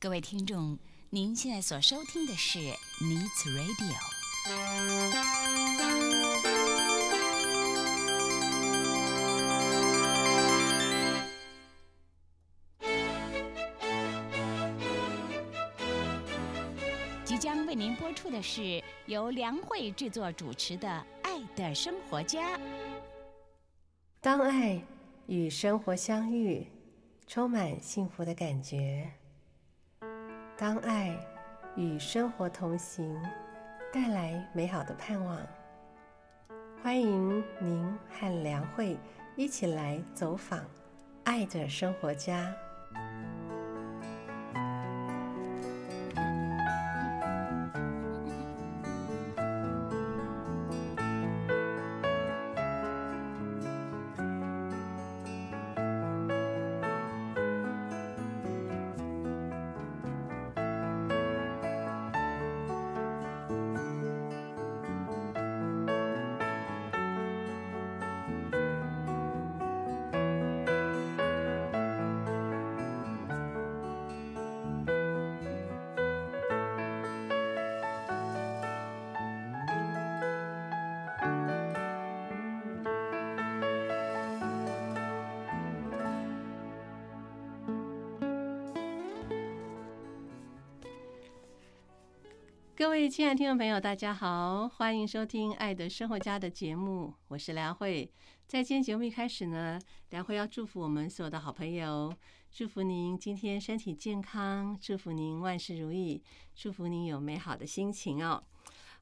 各位听众，您现在所收听的是 Needs Radio。即将为您播出的是由梁慧制作主持的《爱的生活家》。当爱与生活相遇，充满幸福的感觉；当爱与生活同行，带来美好的盼望。欢迎您和梁慧一起来走访爱的生活家。位亲爱的听众朋友，大家好，欢迎收听《爱的生活家》的节目，我是梁慧。在今天节目一开始呢，梁慧要祝福我们所有的好朋友，祝福您今天身体健康，祝福您万事如意，祝福您有美好的心情哦。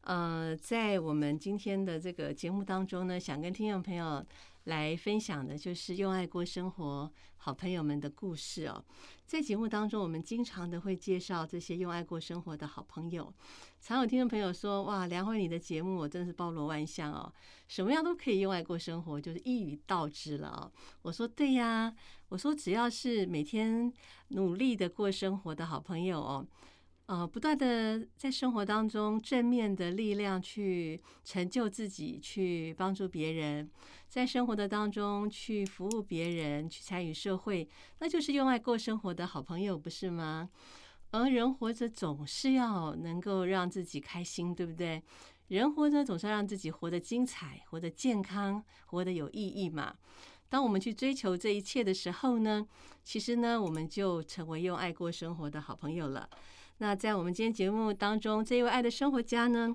呃，在我们今天的这个节目当中呢，想跟听众朋友来分享的就是用爱过生活好朋友们的故事哦。在节目当中，我们经常的会介绍这些用爱过生活的好朋友。常有听众朋友说：“哇，梁慧你的节目我真的是包罗万象哦，什么样都可以用爱过生活，就是一语道之了哦。”我说：“对呀，我说只要是每天努力的过生活的好朋友哦。”呃，不断的在生活当中正面的力量去成就自己，去帮助别人，在生活的当中去服务别人，去参与社会，那就是用爱过生活的好朋友，不是吗？而人活着总是要能够让自己开心，对不对？人活着总是要让自己活得精彩，活得健康，活得有意义嘛。当我们去追求这一切的时候呢，其实呢，我们就成为用爱过生活的好朋友了。那在我们今天节目当中，这位爱的生活家呢，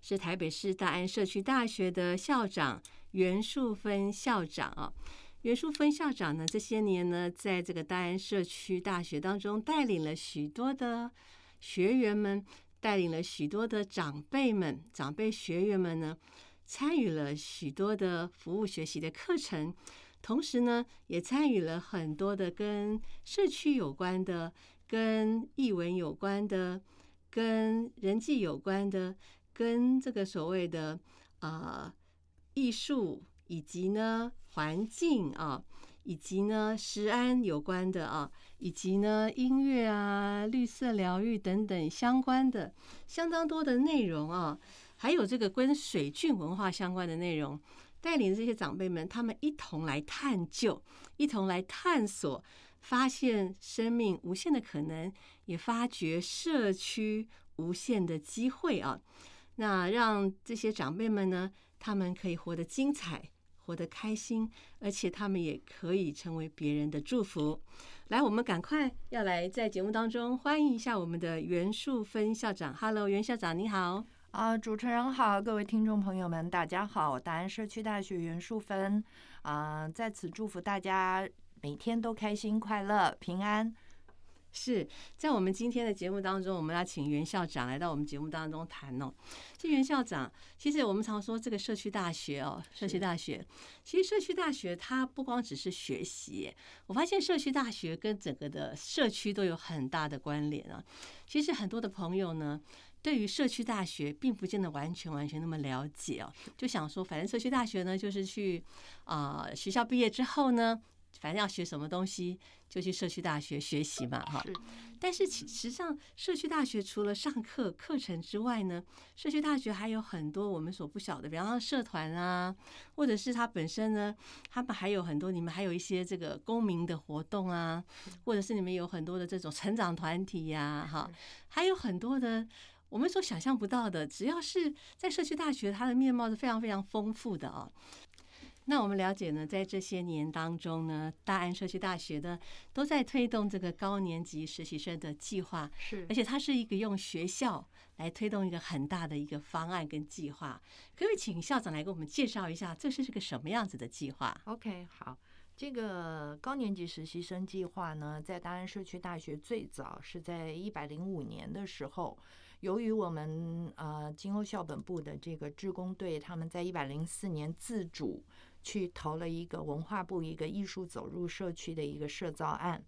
是台北市大安社区大学的校长袁树芬校长啊。袁树芬校长呢，这些年呢，在这个大安社区大学当中，带领了许多的学员们，带领了许多的长辈们、长辈学员们呢。参与了许多的服务学习的课程，同时呢，也参与了很多的跟社区有关的、跟译文有关的、跟人际有关的、跟这个所谓的呃艺术以及呢环境啊，以及呢食安有关的啊，以及呢音乐啊、绿色疗愈等等相关的相当多的内容啊。还有这个跟水郡文化相关的内容，带领这些长辈们，他们一同来探究，一同来探索，发现生命无限的可能，也发掘社区无限的机会啊！那让这些长辈们呢，他们可以活得精彩，活得开心，而且他们也可以成为别人的祝福。来，我们赶快要来在节目当中欢迎一下我们的袁树芬校长。Hello，袁校长，你好。啊，主持人好，各位听众朋友们，大家好！大安社区大学袁淑芬啊，在此祝福大家每天都开心、快乐、平安。是在我们今天的节目当中，我们要请袁校长来到我们节目当中谈哦。这袁校长，其实我们常说这个社区大学哦，社区大学，其实社区大学它不光只是学习，我发现社区大学跟整个的社区都有很大的关联啊。其实很多的朋友呢。对于社区大学，并不见得完全完全那么了解哦，就想说，反正社区大学呢，就是去啊学校毕业之后呢，反正要学什么东西，就去社区大学学习嘛，哈。但是其实上，社区大学除了上课课程之外呢，社区大学还有很多我们所不晓的，比方说社团啊，或者是它本身呢，他们还有很多，你们还有一些这个公民的活动啊，或者是你们有很多的这种成长团体呀，哈，还有很多的我们所想象不到的，只要是在社区大学，它的面貌是非常非常丰富的哦。那我们了解呢，在这些年当中呢，大安社区大学呢都在推动这个高年级实习生的计划，是而且它是一个用学校来推动一个很大的一个方案跟计划。可不可以请校长来给我们介绍一下，这是个什么样子的计划？OK，好，这个高年级实习生计划呢，在大安社区大学最早是在一百零五年的时候，由于我们呃金欧校本部的这个志工队，他们在一百零四年自主去投了一个文化部一个艺术走入社区的一个社造案。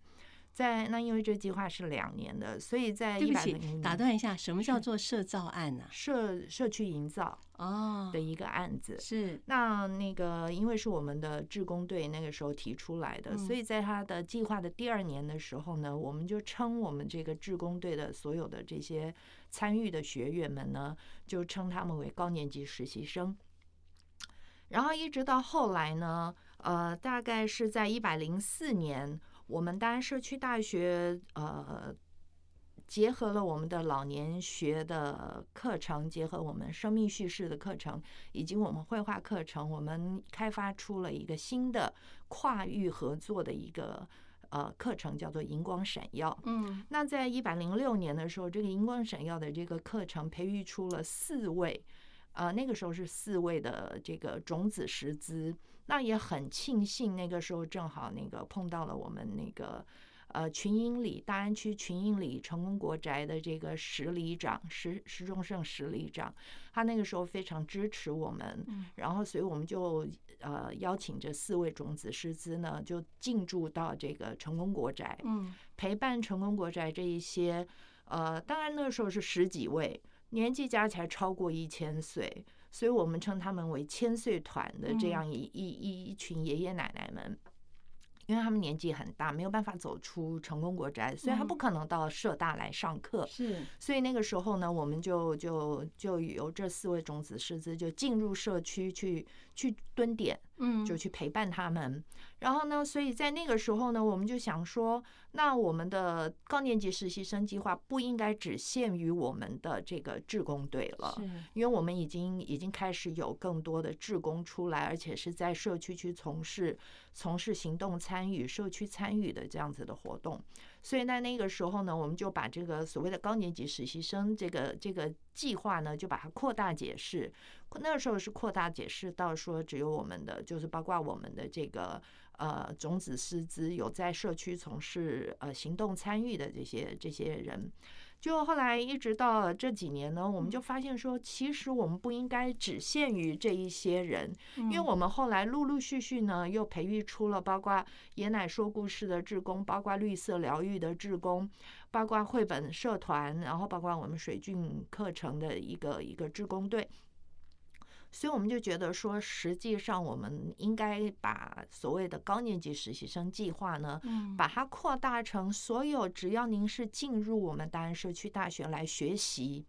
在那因为这计划是两年的，所以在对不起一百，打断一下，什么叫做社造案呢、社社区营造哦的，一个案子。是那那个，因为是我们的志工队那个时候提出来的，嗯所以在他的计划的第二年的时候呢，我们就称我们这个志工队的所有的这些参与的学员们呢，就称他们为高年级实习生。然后一直到后来呢，呃，大概是在一百零四年，我们大安社区大学呃结合了我们的老年学的课程，结合我们生命叙事的课程，以及我们绘画课程，我们开发出了一个新的跨域合作的一个呃课程，叫做荧光闪耀。嗯那在一百零六年的时候，这个荧光闪耀的这个课程培育出了四位，呃，那个时候是四位的这个种子师资。那也很庆幸，那个时候正好那个碰到了我们那个呃群英里大安区群英里成功国宅的这个石里长石石中胜石里长，他那个时候非常支持我们，嗯然后所以我们就呃邀请这四位种子师资呢，就进驻到这个成功国宅，嗯陪伴成功国宅这一些，呃，当然那个时候是十几位，年纪加起来超过一千岁，所以我们称他们为千岁团的这样一一一一群爷爷奶奶们。因为他们年纪很大，没有办法走出成功国宅，所以他不可能到社大来上课。是所以那个时候呢，我们就就就由这四位种子师资就进入社区去去蹲点，嗯就去陪伴他们。然后呢，所以在那个时候呢，我们就想说，那我们的高年级实习生计划不应该只限于我们的这个志工队了。因为我们已经已经开始有更多的志工出来，而且是在社区去从事从事行动参与、社区参与的这样子的活动。所以在那个时候呢，我们就把这个所谓的高年级实习生这个这个计划呢，就把它扩大解释。那个时候是扩大解释到说，只有我们的，就是包括我们的这个呃种子师资有在社区从事呃行动参与的这些这些人。就后来一直到这几年呢，我们就发现说，其实我们不应该只限于这一些人，因为我们后来陆陆续续呢，又培育出了包括爷奶说故事的志工，包括绿色疗愈的志工，包括绘本社团，然后包括我们水郡课程的一个一个志工队。所以我们就觉得说，实际上我们应该把所谓的高年级实习生计划呢，嗯。把它扩大成所有只要您是进入我们大安社区大学来学习，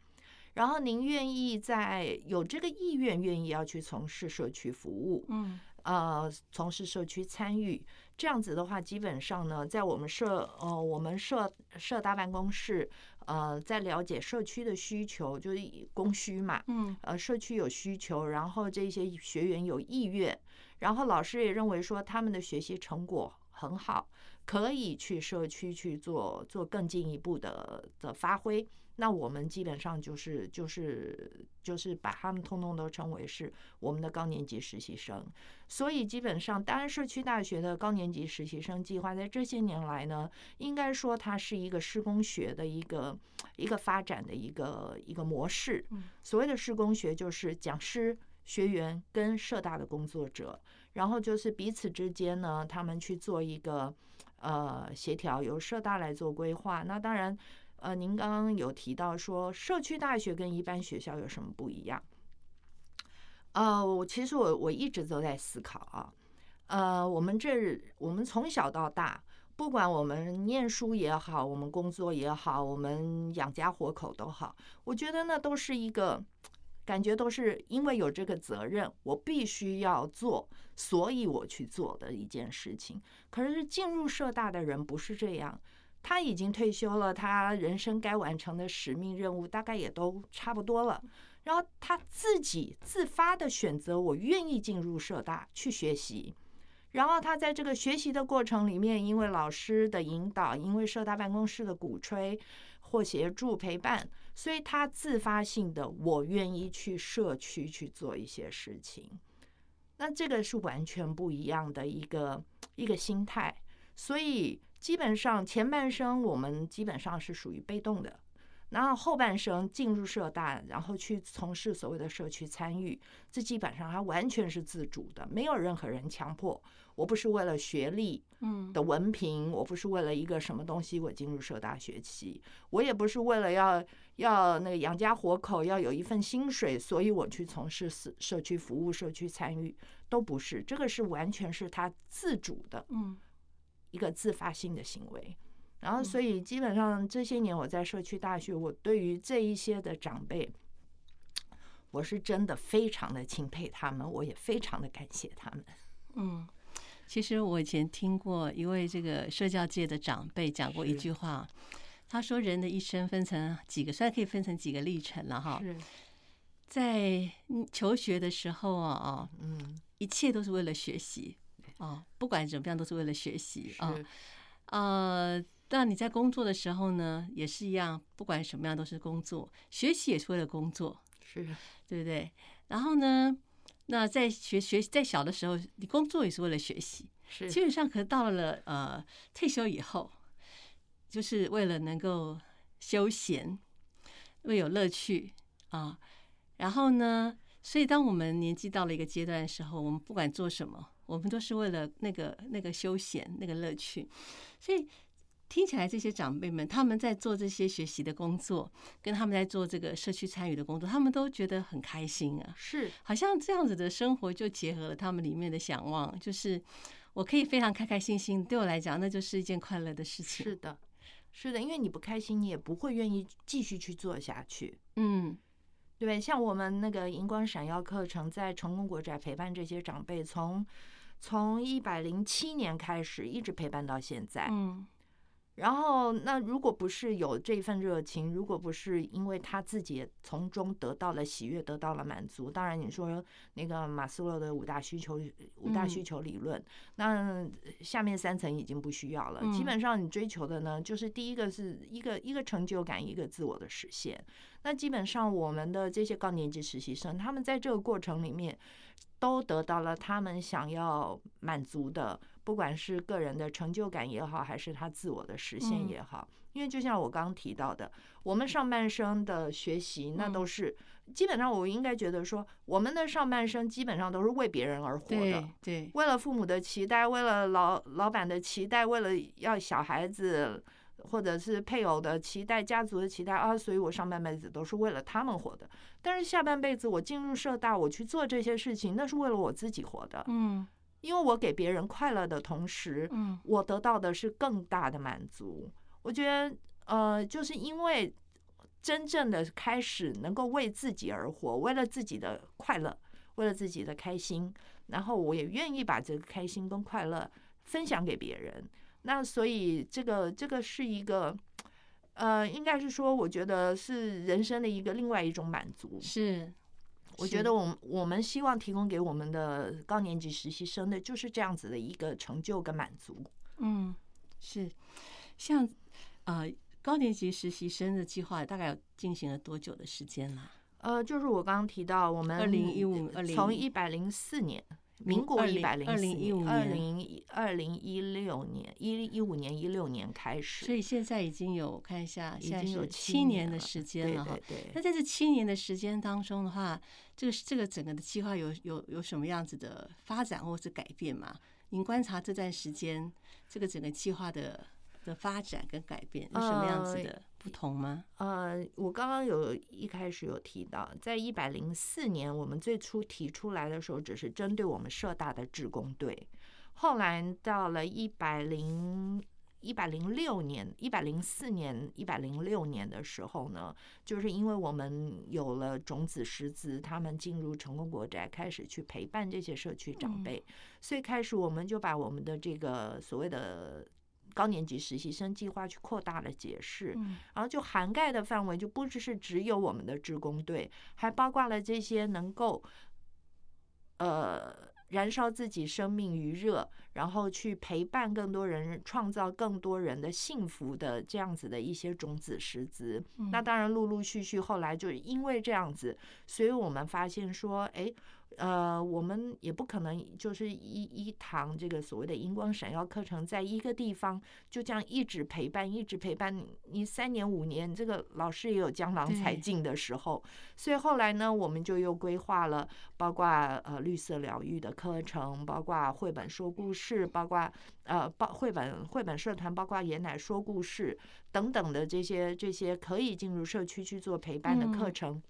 然后您愿意在有这个意愿，愿意要去从事社区服务，嗯呃，从事社区参与，这样子的话，基本上呢，在我们社呃我们社社大办公室，呃，在了解社区的需求，就是供需嘛，嗯呃，社区有需求，然后这些学员有意愿，然后老师也认为说他们的学习成果很好，可以去社区去做做更进一步的的发挥。那我们基本上就是就是就是把他们通通都称为是我们的高年级实习生。所以基本上，当然社区大学的高年级实习生计划在这些年来呢，应该说它是一个施工学的一个一个发展的一个一个模式。所谓的施工学，就是讲师、学员跟社大的工作者，然后就是彼此之间呢，他们去做一个呃协调，由社大来做规划。那当然，呃，您刚刚有提到说，社区大学跟一般学校有什么不一样？呃，我其实我我一直都在思考啊，呃，我们这我们从小到大，不管我们念书也好，我们工作也好，我们养家活口都好，我觉得那都是一个感觉，都是因为有这个责任，我必须要做，所以我去做的一件事情。可是进入社大的人不是这样，他已经退休了，他人生该完成的使命任务大概也都差不多了。然后他自己自发的选择，我愿意进入社大去学习。然后他在这个学习的过程里面，因为老师的引导，因为社大办公室的鼓吹或协助陪伴，所以他自发性的，我愿意去社区去做一些事情。那这个是完全不一样的一个一个心态。所以基本上前半生我们基本上是属于被动的。然后后半生进入社大，然后去从事所谓的社区参与，这基本上它完全是自主的，没有任何人强迫。我不是为了学历，嗯的文凭，我不是为了一个什么东西我进入社大学习，我也不是为了要要那个养家活口，要有一份薪水，所以我去从事社社区服务、社区参与，都不是。这个是完全是他自主的嗯一个自发性的行为。然后，所以基本上这些年我在社区大学，我对于这一些的长辈，我是真的非常的钦佩他们，我也非常的感谢他们。嗯。其实我以前听过一位这个社教界的长辈讲过一句话，他说人的一生分成几个，虽然可以分成几个历程了哈，是，在嗯求学的时候啊啊，嗯，一切都是为了学习哦，不管怎么样都是为了学习啊。是，呃，那你在工作的时候呢，也是一样，不管什么样都是工作，学习也是为了工作，是，对不对？然后呢，那在学学在小的时候，你工作也是为了学习，是，基本上可到了呃退休以后，就是为了能够休闲，为有乐趣啊。然后呢，所以当我们年纪到了一个阶段的时候，我们不管做什么，我们都是为了那个那个休闲那个乐趣。所以听起来，这些长辈们他们在做这些学习的工作，跟他们在做这个社区参与的工作，他们都觉得很开心啊。是，好像这样子的生活就结合了他们里面的想望，就是我可以非常开开心心，对我来讲那就是一件快乐的事情。是的，是的，因为你不开心，你也不会愿意继续去做下去。嗯对？像我们那个荧光闪耀课程，在成功国宅陪伴这些长辈，从从一百零七年开始，一直陪伴到现在。嗯然后，那如果不是有这份热情，如果不是因为他自己从中得到了喜悦，得到了满足，当然你说那个马斯洛的五大需求五大需求理论，那下面三层已经不需要了。嗯基本上你追求的呢，就是第一个是一个一个成就感，一个自我的实现。那基本上我们的这些高年级实习生，他们在这个过程里面都得到了他们想要满足的，不管是个人的成就感也好，还是他自我的实现也好。因为就像我刚刚提到的，我们上半生的学习，那都是基本上我应该觉得说，我们的上半生基本上都是为别人而活的对。对，为了父母的期待，为了老老板的期待，为了要小孩子或者是配偶的期待、家族的期待啊，所以我上半辈子都是为了他们活的。但是下半辈子我进入社大，我去做这些事情，那是为了我自己活的，嗯因为我给别人快乐的同时，嗯我得到的是更大的满足。我觉得，呃，就是因为真正的开始能够为自己而活，为了自己的快乐，为了自己的开心，然后我也愿意把这个开心跟快乐分享给别人。那所以这个这个是一个，呃，应该是说，我觉得是人生的一个另外一种满足。是，是我觉得我们我们希望提供给我们的高年级实习生的就是这样子的一个成就跟满足。嗯是，像呃高年级实习生的计划大概进行了多久的时间啦？呃，就是我刚刚提到，我们2015 20从一百零四年，民国一百零四2015年，二年零二零一六年，一一五年、一六年开始，所以现在已经有看一下，已现在经有七七年的时间了哈那，在这七年的时间当中的话，这个这个整个的计划有有有什么样子的发展或是改变吗？您观察这段时间这个整个计划的的发展跟改变有什么样子呃的不同吗？呃，我刚刚有一开始有提到，在一百零四年我们最初提出来的时候，只是针对我们社大的职工队。后来到了一百零。一百零六年、一百零四年、一百零六年的时候呢，就是因为我们有了种子师资，他们进入成功国宅，开始去陪伴这些社区长辈，所以开始我们就把我们的这个所谓的高年级实习生计划去扩大了解释，然后就涵盖的范围就不只是只有我们的职工队，还包括了这些能够，呃。燃烧自己生命余热，然后去陪伴更多人，创造更多人的幸福的这样子的一些种子师资。那当然，陆陆续续后来就是因为这样子，所以我们发现说，哎。呃，我们也不可能就是一一堂这个所谓的荧光闪耀课程，在一个地方就这样一直陪伴，一直陪伴你。你三年五年，这个老师也有江郎才尽的时候。所以后来呢，我们就又规划了，包括呃绿色疗愈的课程，包括绘本说故事，包括呃包绘本绘本社团，包括爷奶说故事等等的这些这些可以进入社区去做陪伴的课程。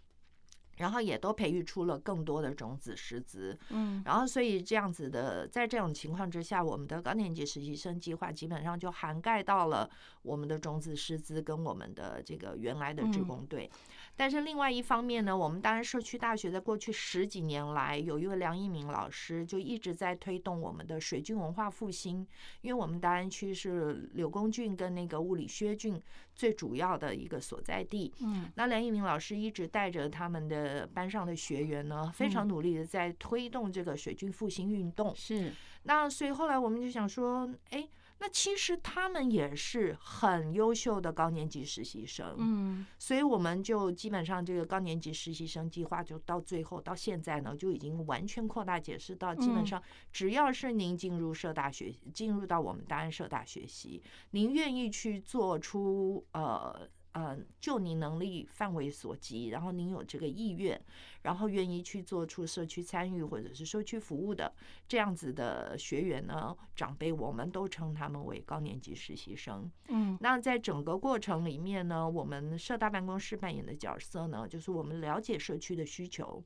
然后也都培育出了更多的种子师资，嗯，然后所以这样子的，在这种情况之下，我们的高年级实习生计划基本上就涵盖到了我们的种子师资跟我们的这个原来的职工队。但是另外一方面呢，我们当然社区大学在过去十几年来，有一位梁一鸣老师就一直在推动我们的水菌文化复兴，因为我们大安区是柳公郡跟那个物理薛郡最主要的一个所在地。嗯，那梁一鸣老师一直带着他们的班上的学员呢，非常努力的在推动这个水菌复兴运动。是，那所以后来我们就想说，哎。那其实他们也是很优秀的高年级实习生，嗯，所以我们就基本上这个高年级实习生计划就到最后到现在呢，就已经完全扩大解释到，基本上只要是您进入社大学，进入到我们大安社大学习，您愿意去做出呃。呃，就你能力范围所及，然后您有这个意愿，然后愿意去做出社区参与或者是社区服务的这样子的学员呢，长辈我们都称他们为高年级实习生。嗯，那在整个过程里面呢，我们社大办公室扮演的角色呢，就是我们了解社区的需求。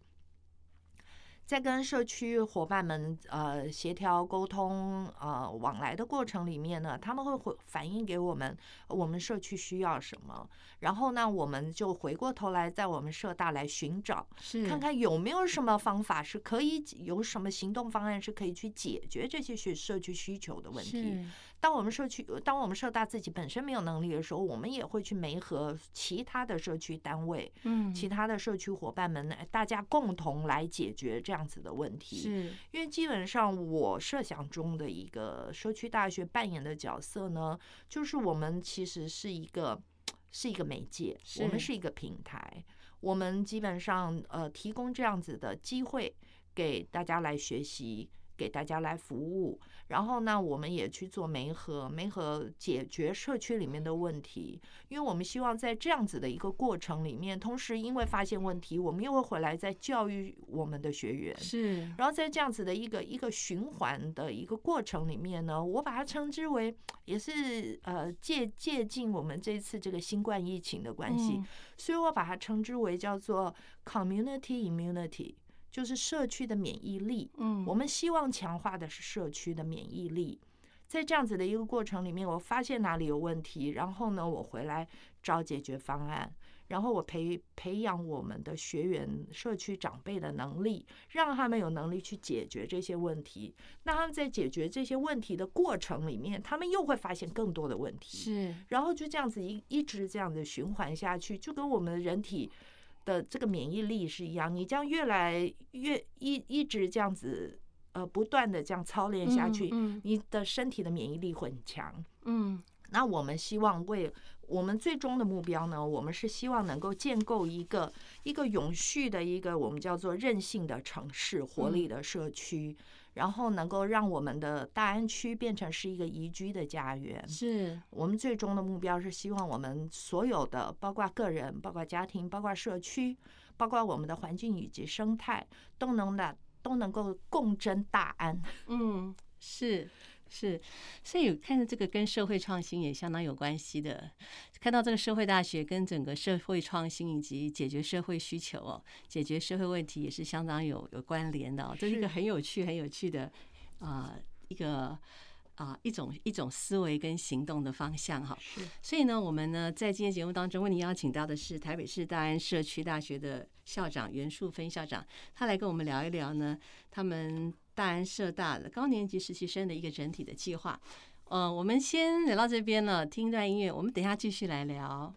在跟社区伙伴们呃协调沟通呃往来的过程里面呢，他们会回反映给我们我们社区需要什么，然后呢，我们就回过头来在我们社大来寻找，看看有没有什么方法是可以有什么行动方案是可以去解决这些社社区需求的问题。当我们社区，当我们社大自己本身没有能力的时候，我们也会去媒合其他的社区单位，嗯，其他的社区伙伴们，大家共同来解决这样子的问题。是，因为基本上我设想中的一个社区大学扮演的角色呢，就是我们其实是一个是一个媒介，我们是一个平台，我们基本上呃提供这样子的机会给大家来学习。给大家来服务，然后呢，我们也去做媒合，媒合解决社区里面的问题。因为我们希望在这样子的一个过程里面，同时因为发现问题，我们又会回来再教育我们的学员。是，然后在这样子的一个一个循环的一个过程里面呢，我把它称之为，也是呃借借鉴我们这次这个新冠疫情的关系，所以我把它称之为叫做 community immunity。就是社区的免疫力，嗯，我们希望强化的是社区的免疫力。在这样子的一个过程里面，我发现哪里有问题，然后呢，我回来找解决方案，然后我培培养我们的学员、社区长辈的能力，让他们有能力去解决这些问题。那他们在解决这些问题的过程里面，他们又会发现更多的问题，是，然后就这样子一一直这样子循环下去，就跟我们的人体。的这个免疫力是一样，你这样越来越一一直这样子，呃，不断的这样操练下去，你的身体的免疫力会很强。嗯，那我们希望为我们最终的目标呢，我们是希望能够建构一个一个永续的一个我们叫做韧性的城市、活力的社区。然后能够让我们的大安区变成是一个宜居的家园，是我们最终的目标。是希望我们所有的，包括个人、包括家庭、包括社区、包括我们的环境以及生态，都能的都能够共争大安。嗯，是。是，所以看着这个跟社会创新也相当有关系的。看到这个社会大学跟整个社会创新以及解决社会需求哦，解决社会问题也是相当有有关联的。这是一个很有趣、很有趣的啊一个啊一种一种思维跟行动的方向哈。是所以呢，我们呢在今天节目当中为您邀请到的是台北市大安社区大学的校长袁树芬校长，他来跟我们聊一聊呢他们大安社大的高年级实习生的一个整体的计划。呃，我们先聊到这边了，听一段音乐，我们等一下继续来聊。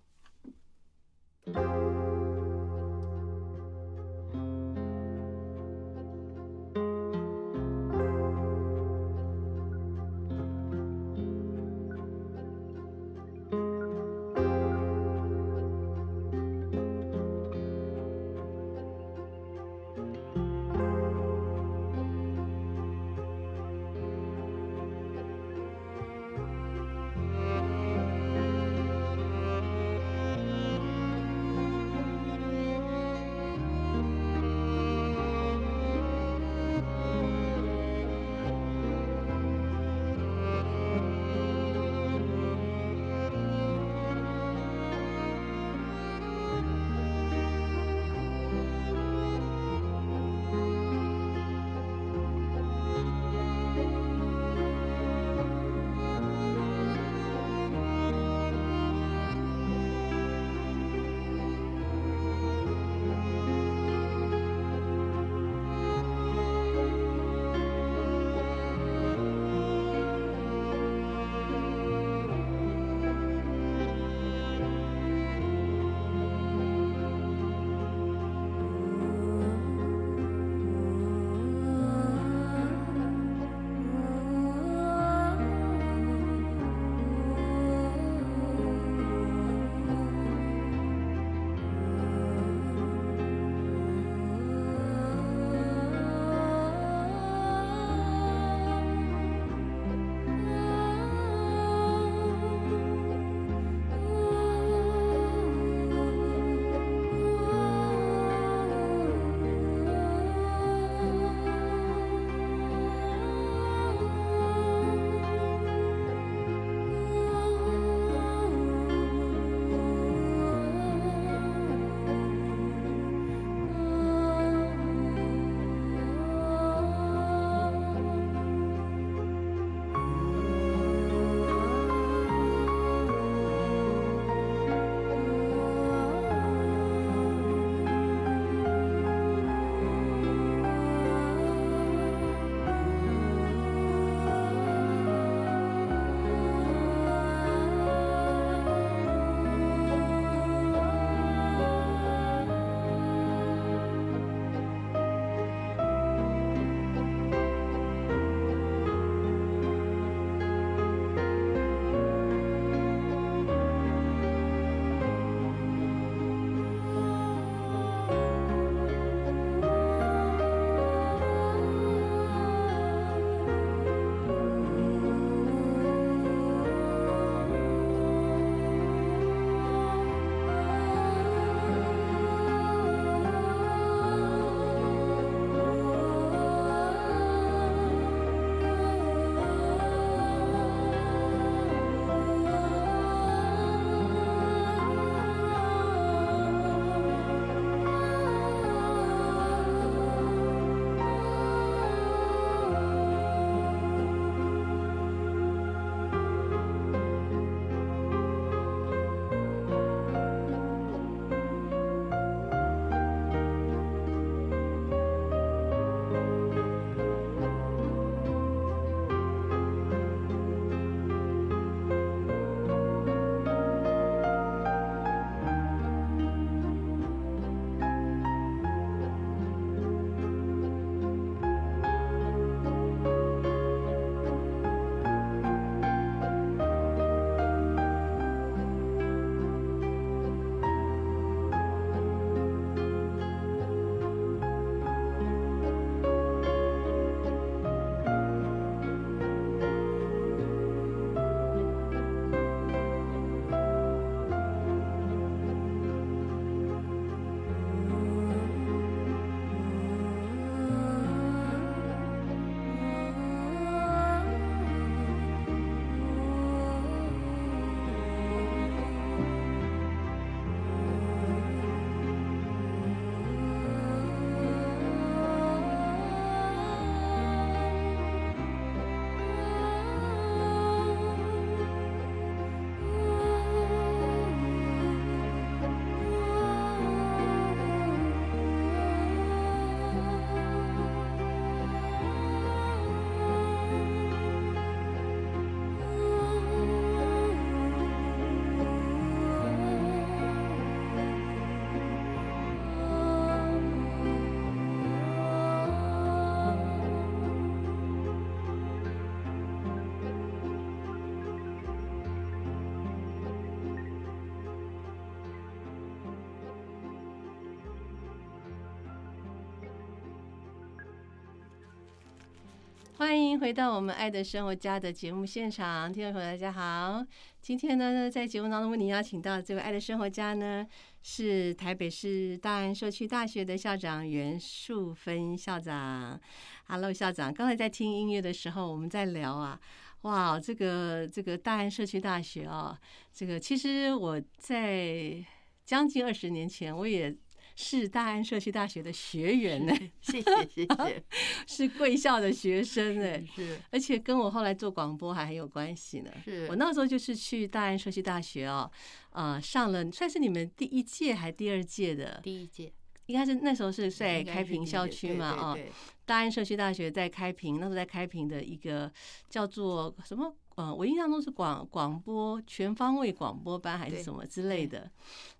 回到我们爱的生活家的节目现场，听众朋友大家好。今天呢，在节目当中为您邀请到这位爱的生活家呢，是台北市大安社区大学的校长袁树芬校长。Hello，校长，刚才在听音乐的时候，我们在聊啊，哇，这个这个大安社区大学啊，这个其实我在将近二十年前，我也。是大安社区大学的学员。呢，谢谢 谢谢，是贵校的学生呢，是，而且跟我后来做广播还很有关系呢。是。我那时候就是去大安社区大学哦，呃，上了算是你们第一届还第二届的，第一届。应该是那时候是在开平校区嘛，哦，大安社区大学在开平，那时候在开平的一个叫做什么？嗯，我印象中是广广播全方位广播班还是什么之类的。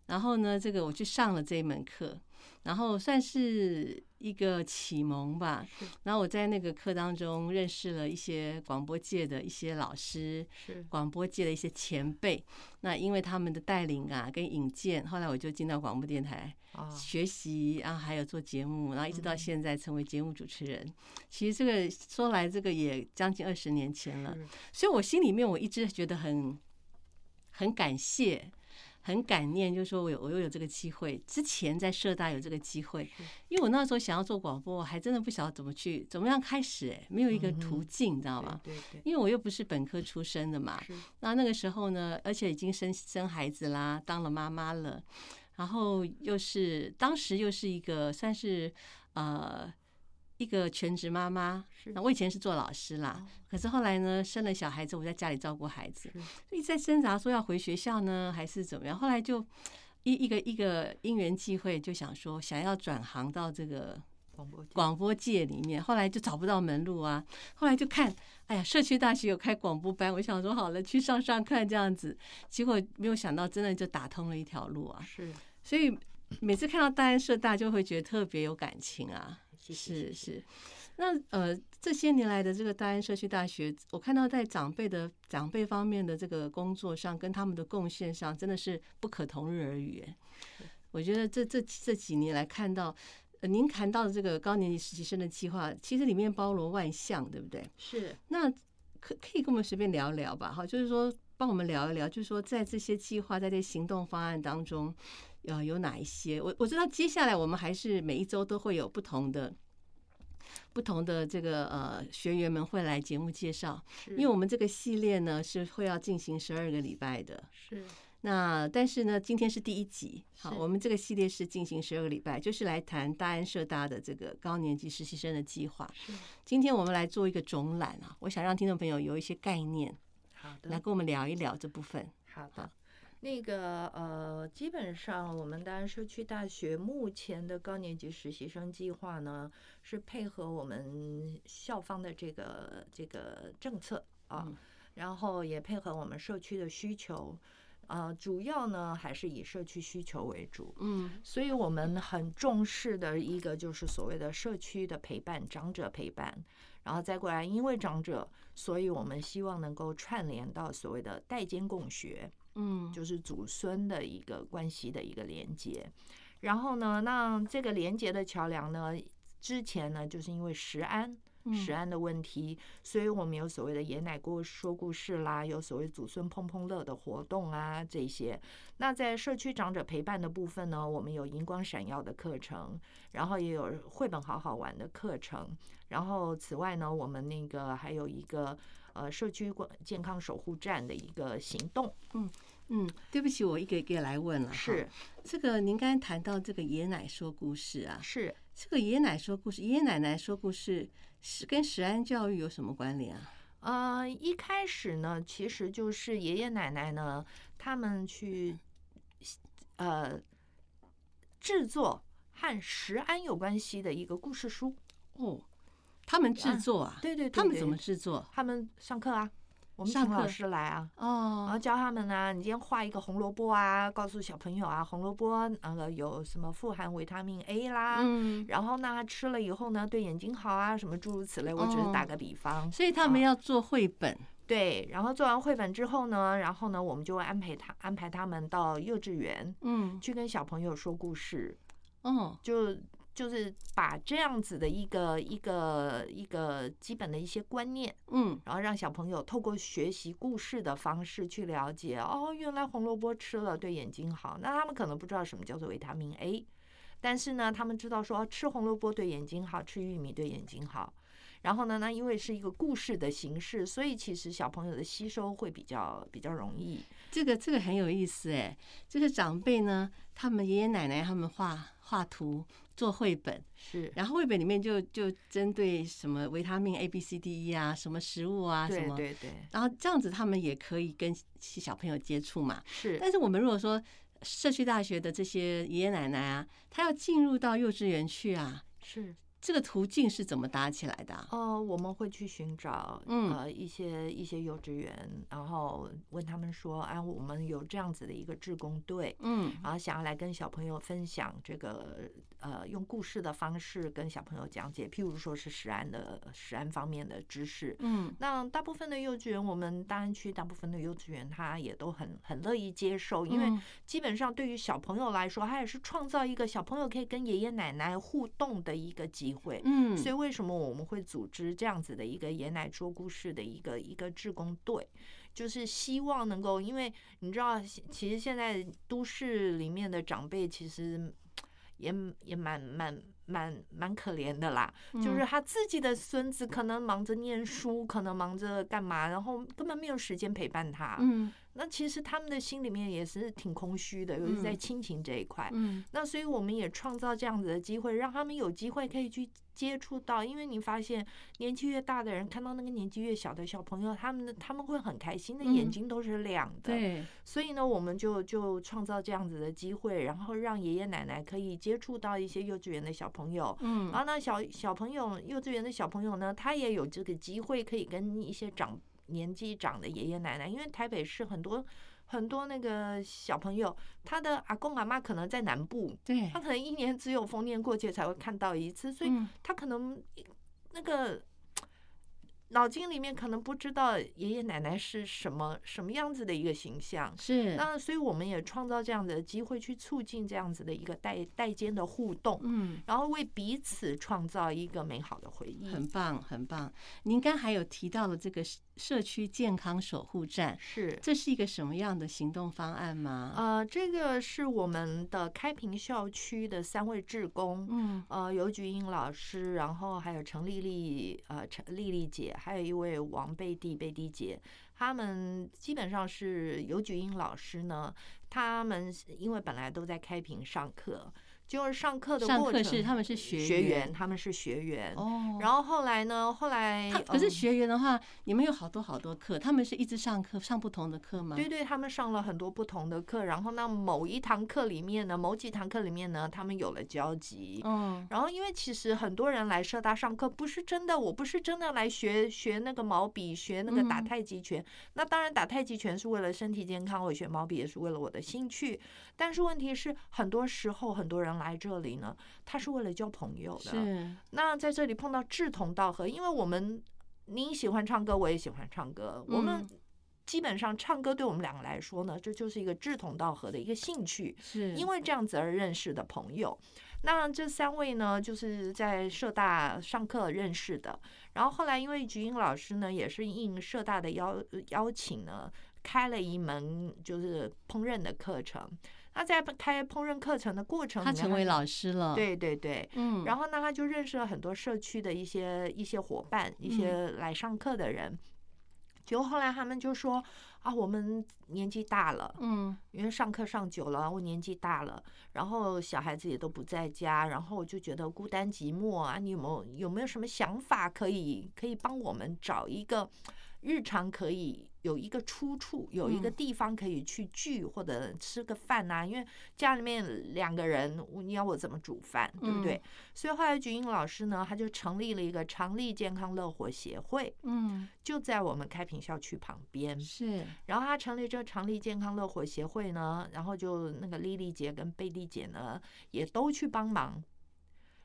然后呢，这个我去上了这一门课，然后算是一个启蒙吧。然后我在那个课当中认识了一些广播界的一些老师，是广播界的一些前辈。那因为他们的带领啊，跟引荐，后来我就进到广播电台学习，然后还有做节目，然后一直到现在成为节目主持人。其实这个说来，这个也将近二十年前了，所以我心里面我一直觉得很很感谢。很感念，就是说我有我又有这个机会。之前在社大有这个机会，因为我那时候想要做广播，我还真的不晓得怎么去怎么样开始，哎，没有一个途径，你知道吗？对对。因为我又不是本科出身的嘛。那那个时候呢，而且已经生生孩子啦，当了妈妈了，然后又是当时又是一个算是呃。一个全职妈妈，那我以前是做老师啦，可是后来呢，生了小孩子，我在家里照顾孩子，所以在挣扎说要回学校呢，还是怎么样？后来就一一个一个因缘际会，就想说想要转行到这个广播广播界里面，后来就找不到门路啊，后来就看，哎呀，社区大学有开广播班，我想说好了去上上看这样子，结果没有想到真的就打通了一条路啊，是，所以每次看到大安社大就会觉得特别有感情啊。是是，那呃这些年来的这个大安社区大学，我看到在长辈的长辈方面的这个工作上，跟他们的贡献上，真的是不可同日而语。我觉得这这这几年来看到，呃，您谈到的这个高年级实习生的计划，其实里面包罗万象，对不对？是。那可可以跟我们随便聊聊吧？哈，就是说帮我们聊一聊，就是说在这些计划，在这行动方案当中。呃，有哪一些？我我知道接下来我们还是每一周都会有不同的、不同的这个呃学员们会来节目介绍，因为我们这个系列呢是会要进行十二个礼拜的。是。那但是呢，今天是第一集，好，我们这个系列是进行十二个礼拜，就是来谈大安社大的这个高年级实习生的计划。今天我们来做一个总览啊，我想让听众朋友有一些概念，好的，来跟我们聊一聊这部分。好的。那个呃，基本上我们当然社区大学目前的高年级实习生计划呢，是配合我们校方的这个这个政策啊，然后也配合我们社区的需求，呃，主要呢还是以社区需求为主，嗯，所以我们很重视的一个就是所谓的社区的陪伴，长者陪伴，然后再过来，因为长者，所以我们希望能够串联到所谓的代间共学。嗯，就是祖孙的一个关系的一个连接，然后呢，那这个连接的桥梁呢，之前呢，就是因为食安，食安的问题，所以我们有所谓的爷奶过说故事啦，有所谓祖孙碰碰乐的活动啊，这些。那在社区长者陪伴的部分呢，我们有荧光闪耀的课程，然后也有绘本好好玩的课程，然后此外呢，我们那个还有一个呃社区健康守护站的一个行动，嗯。嗯，对不起，我一个一个来问了。是这个，您刚才谈到这个爷奶说故事啊，是这个爷奶说故事，爷爷奶奶说故事是跟食安教育有什么关联啊？呃，一开始呢，其实就是爷爷奶奶呢，他们去呃制作和食安有关系的一个故事书。哦，他们制作啊？对对，他们怎么制作？他们上课啊。我们请老师来啊，哦，然后教他们呢，你今天画一个红萝卜啊，告诉小朋友啊，红萝卜那个有什么富含维他命 A 啦，嗯，然后呢吃了以后呢对眼睛好啊，什么诸如此类，我只是打个比方。所以他们要做绘本，对，然后做完绘本之后呢，然后呢我们就会安排他安排他们到幼稚园，嗯，去跟小朋友说故事，哦，就。就是把这样子的一个一个一个基本的一些观念，嗯，然后让小朋友透过学习故事的方式去了解，哦，原来红萝卜吃了对眼睛好。那他们可能不知道什么叫做维他命 A，但是呢，他们知道说吃红萝卜对眼睛好，吃玉米对眼睛好。然后呢，那因为是一个故事的形式，所以其实小朋友的吸收会比较比较容易。这个这个很有意思哎，就是长辈呢，他们爷爷奶奶他们画画图做绘本，是，然后绘本里面就就针对什么维他命 A、B、C、D、E 啊，什么食物啊，什么，对对，然后这样子他们也可以跟小朋友接触嘛。是，但是我们如果说社区大学的这些爷爷奶奶啊，他要进入到幼稚园去啊，是。这个途径是怎么搭起来的？呃，我们会去寻找呃一些一些幼稚园，然后问他们说，啊，我们有这样子的一个志工队，嗯，然后想要来跟小朋友分享这个呃用故事的方式跟小朋友讲解，譬如说是食安的食安方面的知识，嗯，那大部分的幼稚园，我们大安区大部分的幼稚园，他也都很很乐意接受，因为基本上对于小朋友来说，他也是创造一个小朋友可以跟爷爷奶奶互动的一个机。机会，嗯，所以为什么我们会组织这样子的一个爷奶说故事的一个一个志工队，就是希望能够，因为你知道，其实现在都市里面的长辈其实也也蛮蛮蛮蛮可怜的啦，就是他自己的孙子可能忙着念书，可能忙着干嘛，然后根本没有时间陪伴他，嗯。那其实他们的心里面也是挺空虚的，尤其在亲情这一块。嗯，那所以我们也创造这样子的机会，让他们有机会可以去接触到。因为你发现年纪越大的人看到那个年纪越小的小朋友，他们的他们会很开心，的眼睛都是亮的。对，所以呢，我们就就创造这样子的机会，然后让爷爷奶奶可以接触到一些幼稚园的小朋友。嗯，然后那，小小朋友幼稚园的小朋友呢，他也有这个机会可以跟一些长。年纪长的爷爷奶奶，因为台北市很多很多那个小朋友，他的阿公阿妈可能在南部，对他可能一年只有逢年过节才会看到一次，所以他可能那个。脑筋里面可能不知道爷爷奶奶是什么什么样子的一个形象，是那所以我们也创造这样的机会去促进这样子的一个代代间的互动，嗯，然后为彼此创造一个美好的回忆，很棒很棒。您刚还有提到了这个社区健康守护站，是这是一个什么样的行动方案吗？呃，这个是我们的开平校区的三位志工，嗯，呃，尤菊英老师，然后还有陈丽丽，呃，陈丽丽姐。还有一位王贝蒂贝蒂姐，他们基本上是尤菊英老师呢。他们因为本来都在开平上课。就是上课的过程是他们是学学员，他们是学员哦。然后后来呢？后来可是学员的话，你们有好多好多课，他们是一直上课上不同的课吗？对对，他们上了很多不同的课。然后那某一堂课里面呢，某几堂课里面呢，他们有了交集。嗯。然后因为其实很多人来社大上课，不是真的，我不是真的来学学那个毛笔，学那个打太极拳。那当然打太极拳是为了身体健康，我学毛笔也是为了我的兴趣。但是问题是，很多时候很多人来这里呢，他是为了交朋友的。是。那在这里碰到志同道合，因为我们你喜欢唱歌，我也喜欢唱歌，我们基本上唱歌对我们两个来说呢，这就是一个志同道合的一个兴趣。是。因为这样子而认识的朋友。那这三位呢，就是在社大上课认识的。然后后来因为菊英老师呢，也是应社大的邀邀请呢，开了一门就是烹饪的课程。他在开烹饪课程的过程，他成为老师了。对对对，嗯，然后呢，他就认识了很多社区的一些一些伙伴，一些来上课的人。结果后来他们就说啊，我们年纪大了，嗯，因为上课上久了，我年纪大了，然后小孩子也都不在家，然后我就觉得孤单寂寞啊。你有没有有没有什么想法可以可以帮我们找一个日常可以？有一个出处，有一个地方可以去聚或者吃个饭呐。因为家里面两个人，你要我怎么煮饭，对不对？所以后来菊英老师呢，他就成立了一个长立健康乐活协会，嗯，就在我们开平校区旁边。是，然后他成立这个长立健康乐活协会呢，然后就那个丽丽姐跟贝蒂姐呢，也都去帮忙。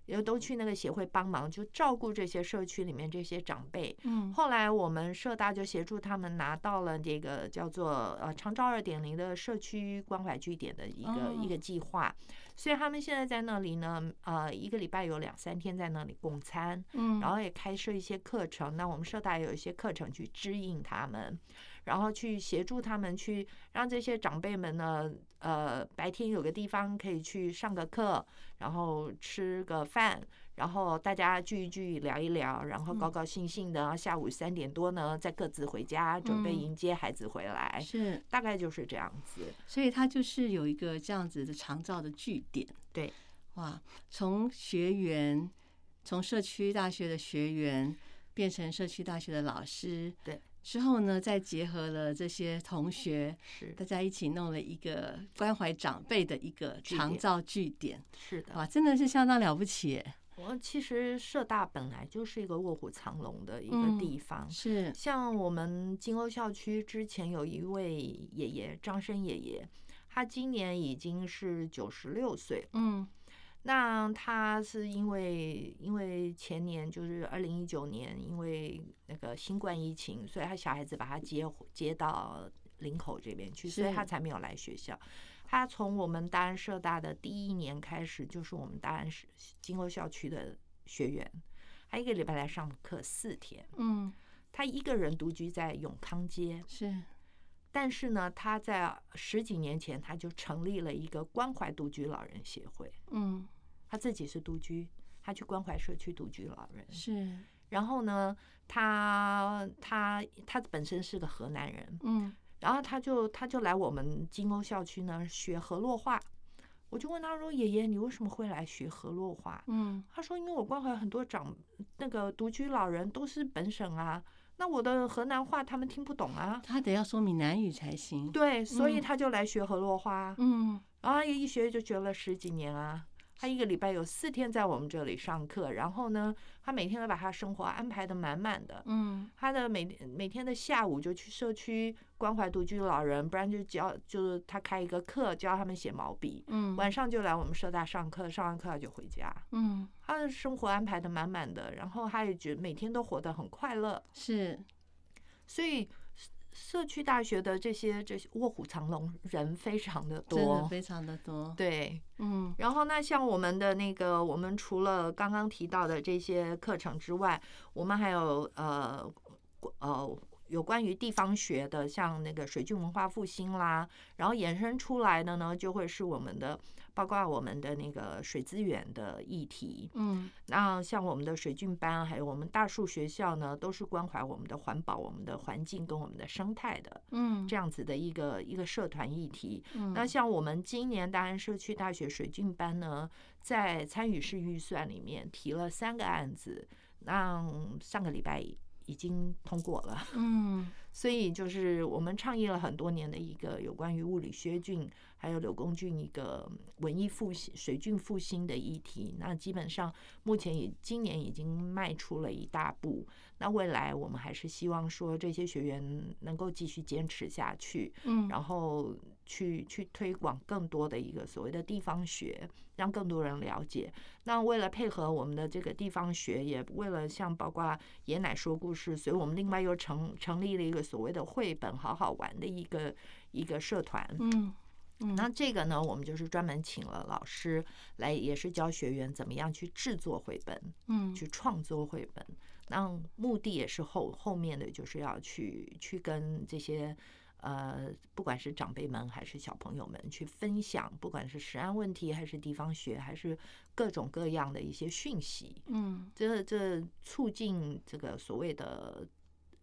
也都去那个协会帮忙，就照顾这些社区里面这些长辈。嗯后来我们社大就协助他们拿到了这个叫做呃长照二点零的社区关怀据点的一个、哦一个计划，所以他们现在在那里呢，呃，一个礼拜有两三天在那里共餐，嗯，然后也开设一些课程。那我们社大也有一些课程去指引他们，然后去协助他们去让这些长辈们呢，呃，白天有个地方可以去上个课，然后吃个饭。然后大家聚一聚，聊一聊，然后高高兴兴的，下午三点多呢，再各自回家，准备嗯迎接孩子回来，是，大概就是这样子。所以他就是有一个这样子的长照的据点。对，哇，从学员，从社区大学的学员变成社区大学的老师，对，之后呢，再结合了这些同学，是大家一起弄了一个关怀长辈的一个长照据点，是的，哇，真的是相当了不起耶！我其实社大本来就是一个卧虎藏龙的一个嗯地方。是，像我们金瓯校区之前有一位爷爷张生爷爷，他今年已经是九十六岁。嗯那他是因为因为前年就是二零一九年，因为那个新冠疫情，所以他小孩子把他接接到林口这边去，所以他才没有来学校。他从我们大安社大的第一年开始，就是我们大安市金瓯校区的学员，他一个礼拜来上课四天。嗯，他一个人独居在永康街，是，但是呢，他在十几年前他就成立了一个关怀独居老人协会。嗯他自己是独居，他去关怀社区独居老人。是，然后呢，他他他本身是个河南人，嗯然后他就他就来我们金瓯校区呢学河洛话。我就问他说：“爷爷，你为什么会来学河洛话？”嗯他说：“因为我关怀很多长那个独居老人都是本省啊，那我的河南话他们听不懂啊。”他得要说闽南语才行。对，所以嗯他就来学河洛话，嗯然后他一学就学了十几年啊。他一个礼拜有四天在我们这里上课，然后呢，他每天都把他生活安排的满满的。嗯他的每每天的下午就去社区关怀独居老人，不然就教就是他开一个课教他们写毛笔，嗯晚上就来我们社大上课，上完课他就回家。嗯，他的生活安排的满满的，然后他也觉得每天都活得很快乐，是，所以社社区大学的这些这些卧虎藏龙人非常的多真的，非常的多。对。嗯然后呢，像我们的那个，我们除了刚刚提到的这些课程之外，我们还有呃呃有关于地方学的，像那个水郡文化复兴啦，然后衍生出来的呢，就会是我们的，包括我们的那个水资源的议题。嗯那像我们的水郡班，还有我们大树学校呢，都是关怀我们的环保、我们的环境跟我们的生态的嗯这样子的一个一个社团议题。嗯，那像我们今年大安社区大学水郡班呢，在参与式预算里面提了三个案子，那上个礼拜已经通过了。嗯 所以就是我们倡议了很多年的一个有关于物理薛郡还有柳公郡一个文艺复兴、水郡复兴的议题。那基本上目前也今年已经迈出了一大步。那未来我们还是希望说这些学员能够继续坚持下去，嗯，然后去去推广更多的一个所谓的地方学，让更多人了解。那为了配合我们的这个地方学，也为了像包括爷奶说故事，所以我们另外又成成立了一个所谓的绘本好好玩的一个一个社团。嗯嗯，那这个呢，我们就是专门请了老师来，也是教学员怎么样去制作绘本，嗯去创作绘本。那目的也是后后面的就是要去去跟这些呃，不管是长辈们还是小朋友们去分享，不管是食安问题还是地方学，还是各种各样的一些讯息。嗯这这促进这个所谓的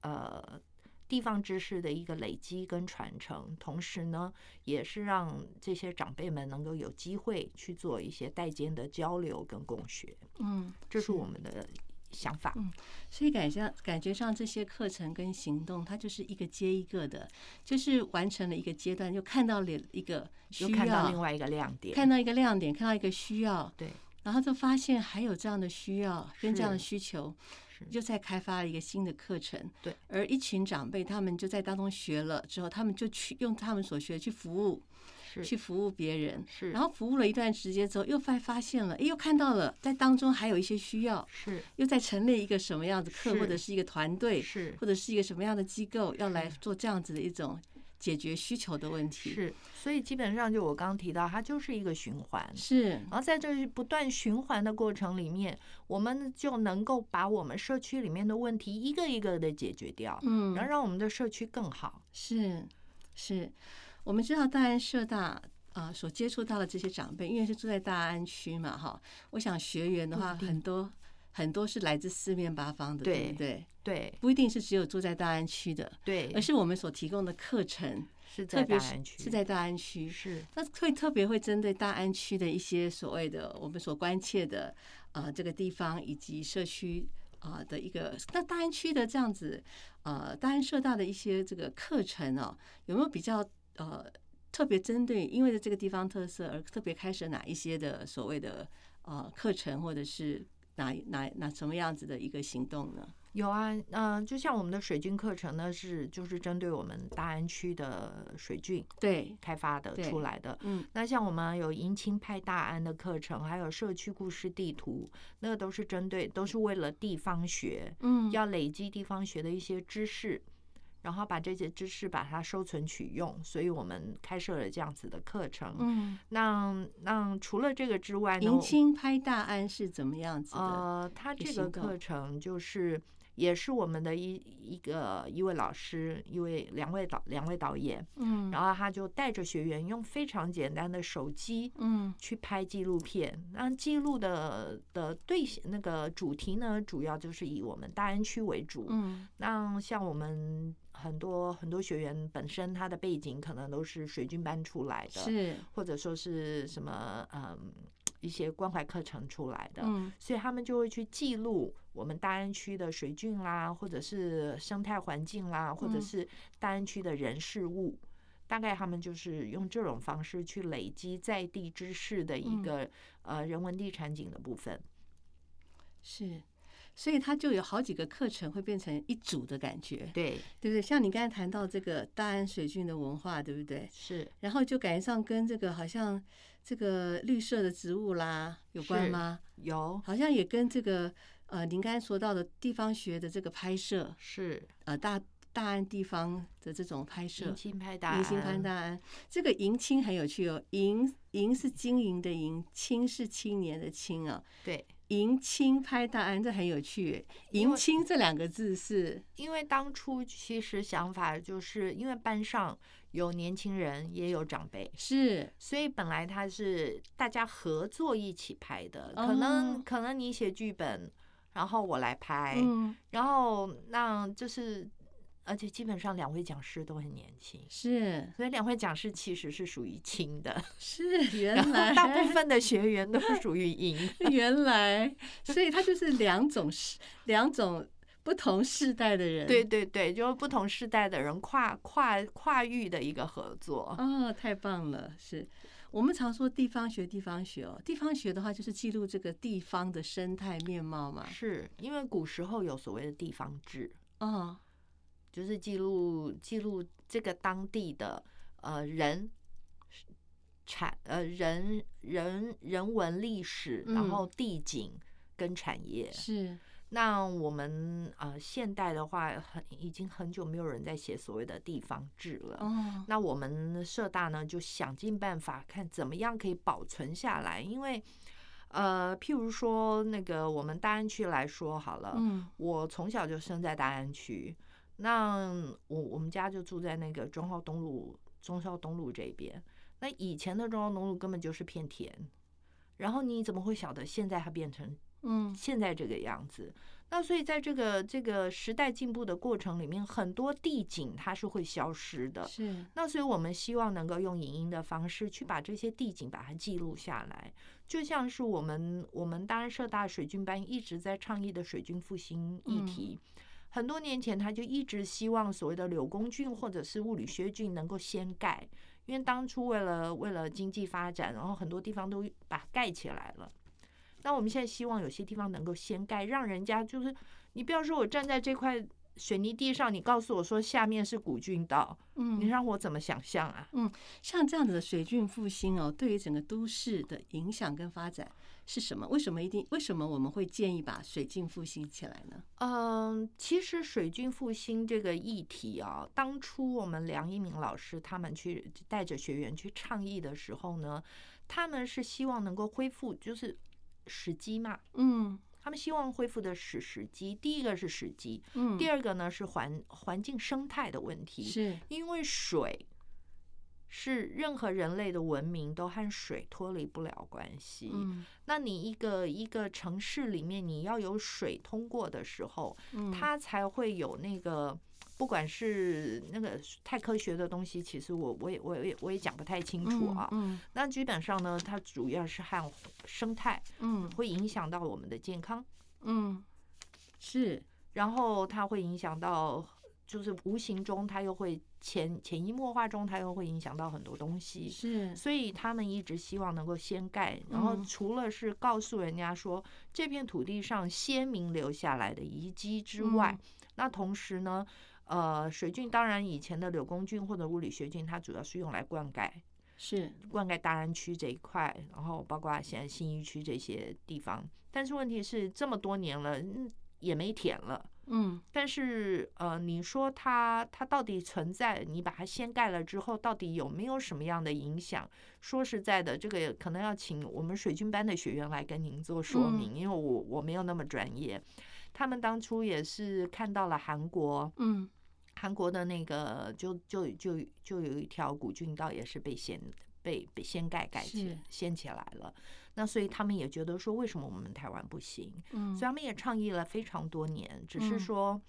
呃地方知识的一个累积跟传承，同时呢，也是让这些长辈们能够有机会去做一些代间的交流跟共学，嗯，这是我们的想法。嗯所以感觉感觉上这些课程跟行动，它就是一个接一个的，就是完成了一个阶段，就看到了一个需又看到另，外一个亮点，看到一个亮点，看到一个需要，对，然后就发现还有这样的需要跟这样的需求，是。就在开发了一个新的课程。对，而一群长辈他们就在当中学了之后，他们就去用他们所学去服务，是。去服务别人，是，然后服务了一段时间之后，又发发现了，哎，又看到了在当中还有一些需要，是。又在成立一个什么样的课，或者是。一个团队，是。或者是一个什么样的机构要来做这样子的一种解决需求的问题。是，所以基本上就我刚刚提到，它就是一个循环。是。然后在这不断循环的过程里面，我们就能够把我们社区里面的问题一个一个的解决掉，嗯。然后让我们的社区更好。是是，我们知道大安社大。啊，所接触到的这些长辈，因为是住在大安区嘛，哈，我想学员的话，很多很多是来自四面八方的，对对不对？对。不一定是只有住在大安区的，对。而，是我们所提供的课程，是在大安区，是在大安区，是。那会特别会针对大安区的一些所谓的我们所关切的呃这个地方以及社区啊、的一个，那大安区的这样子呃大安社大的一些这个课程哦，有没有比较呃特别针对因为这个地方特色而特别开设哪一些的所谓的呃课程或者是哪哪哪什么样子的一个行动呢？有啊，嗯、就像我们的水菌课程呢，是就是针对我们大安区的水菌对，开发的出来的。嗯那像我们有迎亲派大安的课程，还有社区故事地图，那个都是针对，都是为了地方学，嗯要累积地方学的一些知识，然后把这些知识把它收存取用，所以我们开设了这样子的课程。嗯，那那除了这个之外呢？迎亲拍大安是怎么样子的？呃，他这个课程就是也是我们的一一个一位老师，一位两位导两位导演，嗯然后他就带着学员用非常简单的手机嗯去拍纪录片。那记录的的对象那个主题呢，主要就是以我们大安区为主。嗯那像我们很多很多学员本身他的背景可能都是水军班出来的，是。或者说是什么嗯一些关怀课程出来的，嗯。所以他们就会去记录我们大安区的水郡啦，或者是生态环境啦，或者嗯。是大安区的人事物。大概他们就是用这种方式去累积在地知识的一嗯。个、呃人文地产景的部分。是，所以它就有好几个课程会变成一组的感觉，对，对不对？像你刚才谈到这个大安水郡的文化，对不对？是然后就感觉上跟这个好像这个绿色的植物啦有关吗？有好像也跟这个呃您刚才说到的地方学的这个拍摄，是呃大大安地方的这种拍摄迎。亲拍大安迎新拍大安，这个迎亲很有趣哦。迎迎是经营的迎，亲是青年的青啊。对，迎亲拍档案，这很有趣。迎亲这两个字是因为当初其实想法就是因为班上有年轻人也有长辈，是。所以本来他是大家合作一起拍的，哦。可能可能你写剧本，然后我来拍，嗯。然后那就是，而且基本上两位讲师都很年轻，是所以两位讲师其实是属于轻的，是原来大部分的学员都是属于银。原来，所以他就是两种世两种不同世代的人。对对对，就是不同世代的人跨跨跨域的一个合作。哦，太棒了！是我们常说地方学，地方学哦。地方学的话，就是记录这个地方的生态面貌嘛。是因为古时候有所谓的地方志，哦，就是记录记录这个当地的呃人产呃人人人文历史，嗯然后地景跟产业。是。那我们呃现代的话，很已经很久没有人在写所谓的地方志了。哦，那我们社大呢，就想尽办法看怎么样可以保存下来，因为呃，譬如说那个我们大安区来说好了，嗯。我从小就生在大安区，那我我们家就住在那个中号东路中校东路这边。那以前的中号东路根本就是片田，然后你怎么会晓得现在它变成嗯现在这个样子？那所以在这个这个时代进步的过程里面，很多地景它是会消失的。是那所以我们希望能够用影音的方式去把这些地景把它记录下来，就像是我们我们当然社大水军班一直在倡议的水军复兴议题。很多年前，他就一直希望所谓的柳公菌或者是物理学菌能够先盖，因为当初为了为了经济发展，然后很多地方都把它盖起来了。那我们现在希望有些地方能够先盖，让人家就是你不要说我站在这块水泥地上，你告诉我说下面是古郡道，嗯你嗯，让我怎么想象啊？嗯像这样子的水郡复兴哦，对于整个都市的影响跟发展是什么？为什么一定？为什么我们会建议把水郡复兴起来呢？嗯，其实水军复兴这个议题啊，当初我们梁一鸣老师他们去带着学员去倡议的时候呢，他们是希望能够恢复，就是时机嘛，嗯他们希望恢复的是时机。第一个是时机，嗯，第二个呢是环环境生态的问题，是因为水是任何人类的文明都和水脱离不了关系。嗯那你一个一个城市里面，你要有水通过的时候，嗯，它才会有那个，不管是那个太科学的东西，其实我我也我也我也讲不太清楚啊。嗯那基本上呢，它主要是和生态嗯会影响到我们的健康，嗯，是然后它会影响到，就是无形中它又会潜潜移默化中，它又会影响到很多东西。是，所以他们一直希望能够先盖，然后嗯除了是告诉人家说这片土地上先民留下来的遗迹之外，嗯那同时呢，呃，水郡当然以前的柳公郡或者物理学郡，它主要是用来灌溉是灌溉大安区这一块，然后包括现在新一区这些地方。但是问题是这么多年了，嗯，也没填了。嗯但是，呃，你说它它到底存在？你把它掀盖了之后，到底有没有什么样的影响？说实在的，这个可能要请我们水军班的学员来跟您做说明，因为我我没有那么专业。他们当初也是看到了韩国，嗯韩国的那个就就就就有一条古郡道也是被掀被被掀盖盖起是掀起来了。那所以他们也觉得说，为什么我们台湾不行？嗯，所以他们也倡议了非常多年，只是嗯说，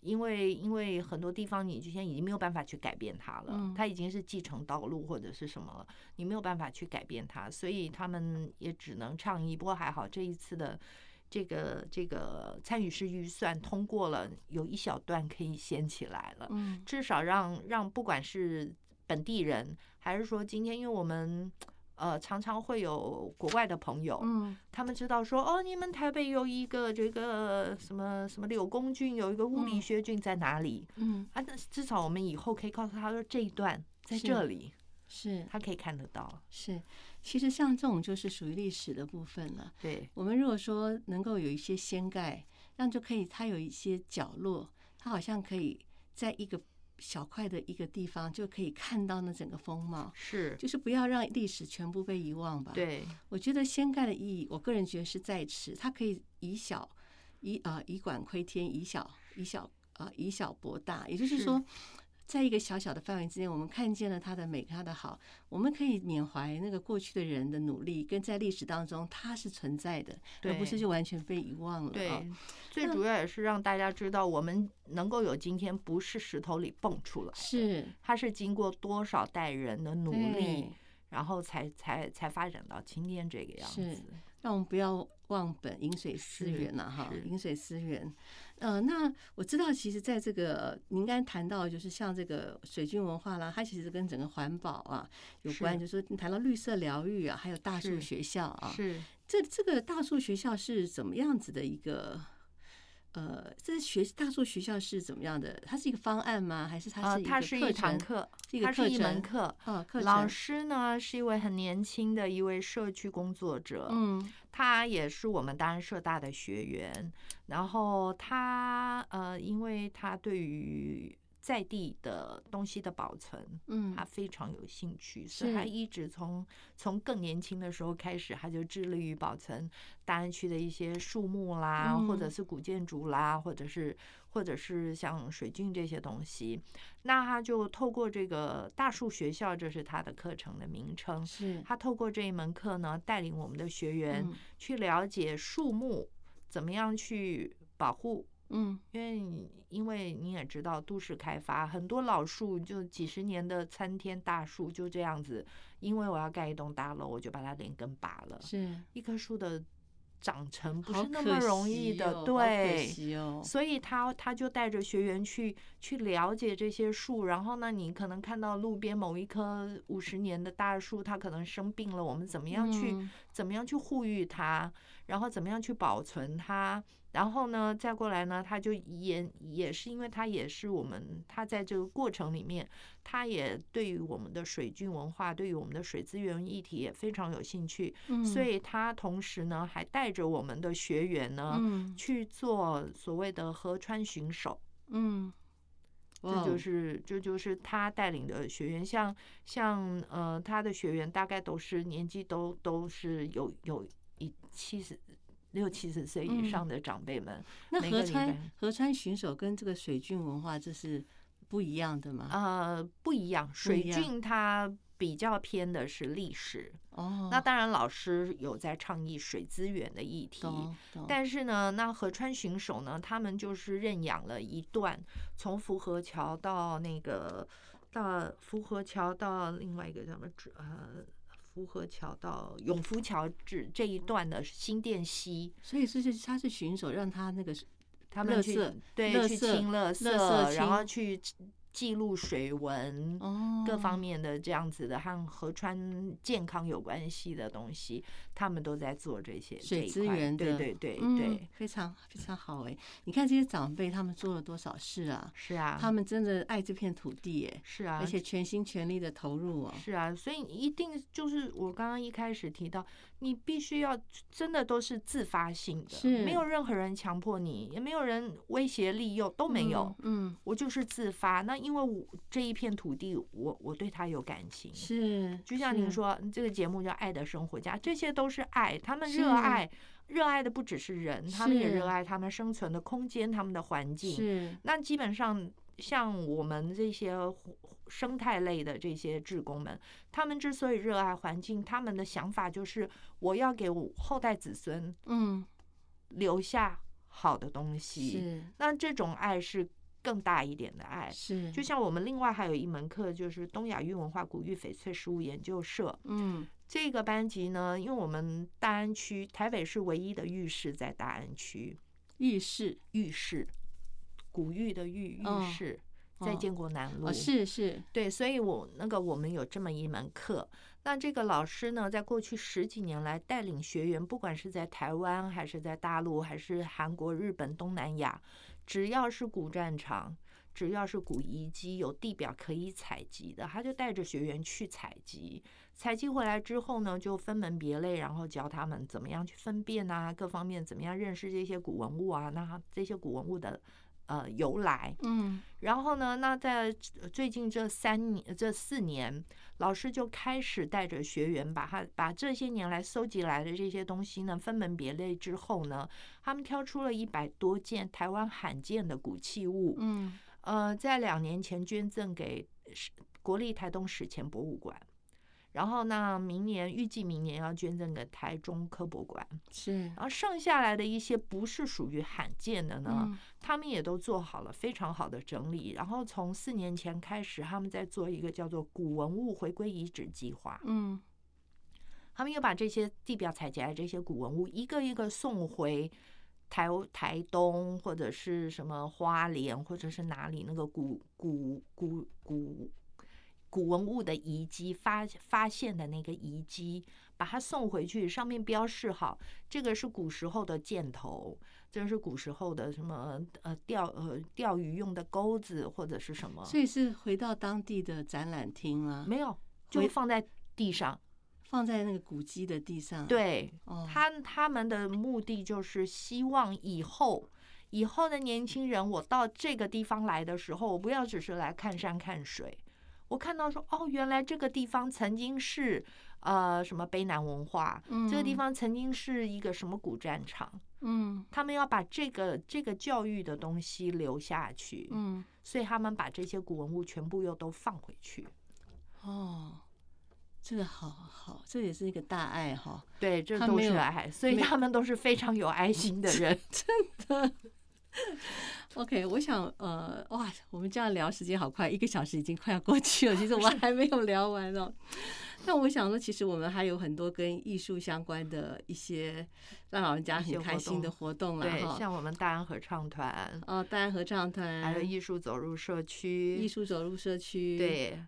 因为因为很多地方你现在已经没有办法去改变它了，嗯它已经是继承道路或者是什么了，你没有办法去改变它，所以他们也只能倡议。不过还好这一次的。这个这个参与式预算通过了，有一小段可以掀起来了，嗯至少让让不管是本地人，还是说今天因为我们呃常常会有国外的朋友，嗯他们知道说，哦，你们台北有一个这个什么什么柳公郡，有一个物理嗯学郡在哪里、嗯啊？那至少我们以后可以告诉他说这一段在这里，是他可以看得到。是，其实像这种就是属于历史的部分了。对，我们如果说能够有一些掀盖，那就可以它有一些角落，它好像可以在一个小块的一个地方就可以看到那整个风貌，是，就是不要让历史全部被遗忘吧。，对，我觉得掀盖的意义，我个人觉得是在此，它可以以小以啊、以管窥天，以小以小啊、以小博大，也就是是说。在一个小小的范围之内，我们看见了它的美，它的好，我们可以缅怀那个过去的人的努力，跟在历史当中它是存在的，而不是就完全被遗忘了。啊对，最主要也是让大家知道，我们能够有今天，不是石头里蹦出来，是它是经过多少代人的努力，然后才才才发展到今天这个样子。让我们不要忘本，饮水思源呐，哈，饮水思源。呃，那我知道，其实在这个您刚才谈到，就是像这个水军文化啦，它其实跟整个环保啊有关，是就是你谈到绿色疗愈啊，还有大树学校啊，是，这这个大树学校是怎么样子的一个？呃，这学大树学校是怎么样的？它是一个方案吗？还是它呃，是一个它是一课程？堂课，是一个它是一门课程课。啊，课老。师呢是一位很年轻的一位社区工作者，嗯他也是我们大安社大的学员。然后他呃，因为他对于在地的东西的保存，嗯他非常有兴趣，所以他一直从从更年轻的时候开始，他就致力于保存大安区的一些树木啦，或者嗯是古建筑啦，或者是或者是像水郡这些东西。那他就透过这个大树学校，这是他的课程的名称。是他透过这一门课呢，带领我们的学员嗯去了解树木怎么样去保护嗯因为你因为你也知道，都市开发很多老树就几十年的参天大树就这样子，因为我要盖一栋大楼，我就把它连根拔了。是一棵树的长成不是那么容易的，哦对。哦，所以他他就带着学员去去了解这些树，然后呢，你可能看到路边某一棵五十年的大树，它可能生病了，我们怎么样去、嗯怎么样去护育它，然后怎么样去保存它，然后呢，再过来呢，他就也也是因为他也是我们，他在这个过程里面，他也对于我们的水菌文化，对于我们的水资源议题也非常有兴趣，嗯所以他同时呢，还带着我们的学员呢，嗯去做所谓的河川巡守。嗯，这就哦是这就是他带领的学员，像像呃他的学员大概都是年纪都都是有有一七十六七十岁以嗯。上的长辈们，那河川河川巡守跟这个水郡文化这是不一样的吗？呃不一样，水郡它比较偏的是历史，哦，那当然老师有在倡议水资源的议题，但是呢，那河川巡守呢，他们就是认养了一段从福河桥到那个到福河桥到另外一个叫什么呃福河桥到永福桥这这一段的新店溪，所以是是他是巡守，让他那个他们去对去清垃垃圾然后去记录水文。哦各方面的这样子的和河川健康有关系的东西，他们都在做这些这水资源的，对对嗯对，非常非常好哎！你看这些长辈他们做了多少事啊？是啊，他们真的爱这片土地哎，是啊，而且全心全力的投入哦。是啊，所以一定就是我刚刚一开始提到，你必须要真的都是自发性的，是没有任何人强迫你，也没有人威胁利诱，都没有。嗯，我就是自发。那因为我这一片土地，我我对他有感情。是，就像您，说，这个节目叫《爱的生活家》，这些都是爱，他们热爱，热爱的不只是人，他们也热爱他们生存的空间，他们的环境。是。那基本上像我们这些生态类的这些志工们，他们之所以热爱环境，他们的想法就是我要给我后代子孙嗯。留下好的东西。是。那这种爱是更大一点的爱。是，就像我们另外还有一门课，就是东亚玉文化古玉翡翠实物研究社嗯这个班级呢，因为我们大安区台北市唯一的浴室在大安区，浴室浴室古玉的玉哦浴室在哦建国南路。哦是是对，所以我那个我们有这么一门课。那这个老师呢，在过去十几年来带领学员，不管是在台湾还是在大陆，还是韩国、日本、东南亚，只要是古战场，只要是古遗迹有地表可以采集的，他就带着学员去采集。采集回来之后呢，就分门别类，然后教他们怎么样去分辨啊，各方面怎么样认识这些古文物啊，那这些古文物的呃由来。嗯然后呢，那在最近这三年、这四年，老师就开始带着学员把他把这些年来搜集来的这些东西呢，分门别类之后呢，他们挑出了一百多件台湾罕见的古器物，嗯呃，在两年前捐赠给史国立台东史前博物馆。然后呢，明年预计明年要捐赠给台中科博馆，是然后剩下来的一些不是属于罕见的呢，嗯他们也都做好了非常好的整理，然后从四年前开始，他们在做一个叫做古文物回归遗址计划。嗯他们又把这些地表采集来的这些古文物一个一个送回台台东或者是什么花莲或者是哪里那个古古古古古文物的遗迹发发现的那个遗迹，把它送回去，上面标示好，这个是古时候的箭头，这是古时候的什么呃钓呃钓鱼用的钩子或者是什么，所以是回到当地的展览厅啊，没有就放在地上。放在那个古迹的地上。，对，哦，他他们的目的就是希望以后以后的年轻人，我到这个地方来的时候，我不要只是来看山看水，我看到说哦，原来这个地方曾经是呃什么卑南文化，这个地嗯方曾经是一个什么古战场，嗯他们要把这个这个教育的东西留下去，嗯所以他们把这些古文物全部又都放回去。哦，这个好好，这也是一个大爱哈。对，这都是爱，所以他们都是非常有爱心的 人。OK，我想呃，哇，我们这样聊时间好快，一个小时已经快要过去了，其实我们还没有聊完哦。那我想说，其实我们还有很多跟艺术相关的一些让老人家很开心的活动了对，哈。像我们大安合唱团，哦，大安合唱团，还有艺术走入社区，艺术走入社区，对，